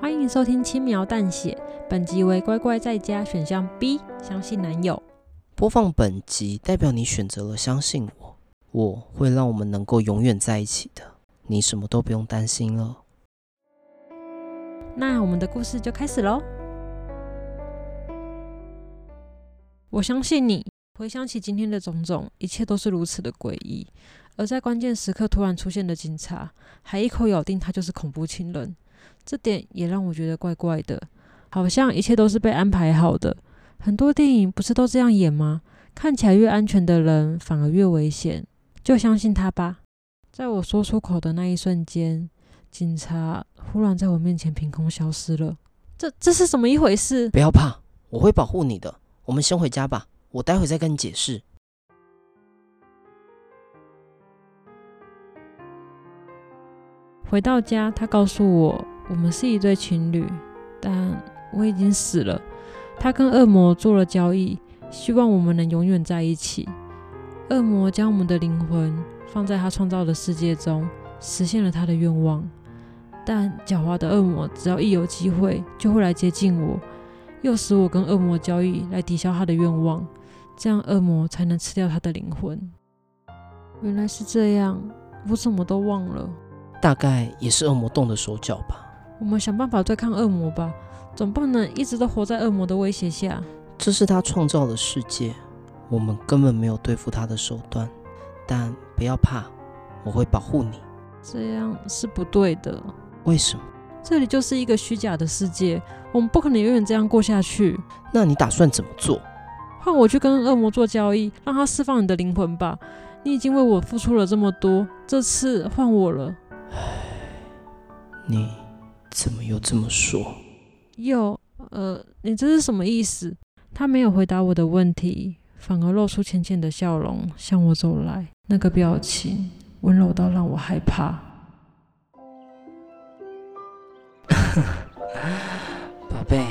欢迎收听轻描淡写，本集为乖乖在家选项 B，相信男友。播放本集代表你选择了相信我，我会让我们能够永远在一起的，你什么都不用担心了。那我们的故事就开始喽。我相信你。回想起今天的种种，一切都是如此的诡异。而在关键时刻突然出现的警察，还一口咬定他就是恐怖情人。这点也让我觉得怪怪的，好像一切都是被安排好的。很多电影不是都这样演吗？看起来越安全的人反而越危险，就相信他吧。在我说出口的那一瞬间，警察忽然在我面前凭空消失了。这这是怎么一回事？不要怕，我会保护你的。我们先回家吧，我待会再跟你解释。回到家，他告诉我。我们是一对情侣，但我已经死了。他跟恶魔做了交易，希望我们能永远在一起。恶魔将我们的灵魂放在他创造的世界中，实现了他的愿望。但狡猾的恶魔只要一有机会，就会来接近我，诱使我跟恶魔交易来抵消他的愿望，这样恶魔才能吃掉他的灵魂。原来是这样，我什么都忘了。大概也是恶魔动的手脚吧。我们想办法对抗恶魔吧，总不能一直都活在恶魔的威胁下。这是他创造的世界，我们根本没有对付他的手段。但不要怕，我会保护你。这样是不对的。为什么？这里就是一个虚假的世界，我们不可能永远这样过下去。那你打算怎么做？换我去跟恶魔做交易，让他释放你的灵魂吧。你已经为我付出了这么多，这次换我了。唉，你。怎么又这么说？又，呃，你这是什么意思？他没有回答我的问题，反而露出浅浅的笑容，向我走来。那个表情温柔到让我害怕。宝贝，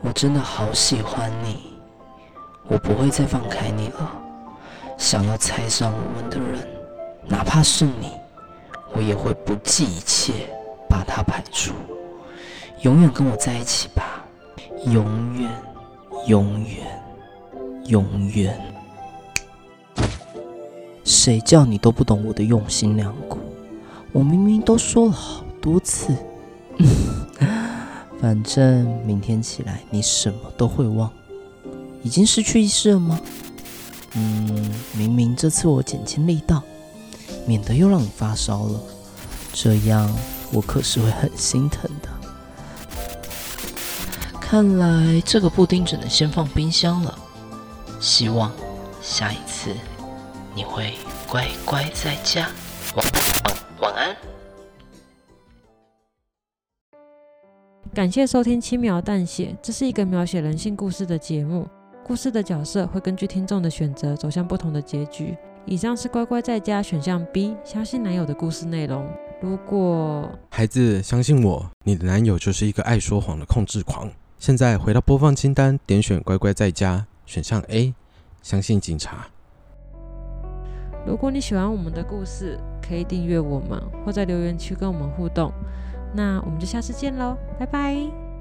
我真的好喜欢你，我不会再放开你了。想要拆散我们的人，哪怕是你，我也会不计一切。把它排除，永远跟我在一起吧，永远，永远，永远。谁叫你都不懂我的用心良苦？我明明都说了好多次。反正明天起来你什么都会忘。已经失去意识了吗？嗯，明明这次我减轻力道，免得又让你发烧了。这样。我可是会很心疼的。看来这个布丁只能先放冰箱了。希望下一次你会乖乖在家。晚安，晚安。感谢收听《轻描淡写》，这是一个描写人性故事的节目。故事的角色会根据听众的选择走向不同的结局。以上是乖乖在家选项 B，相信男友的故事内容。如果孩子相信我，你的男友就是一个爱说谎的控制狂。现在回到播放清单，点选乖乖在家选项 A，相信警察。如果你喜欢我们的故事，可以订阅我们，或在留言区跟我们互动。那我们就下次见喽，拜拜。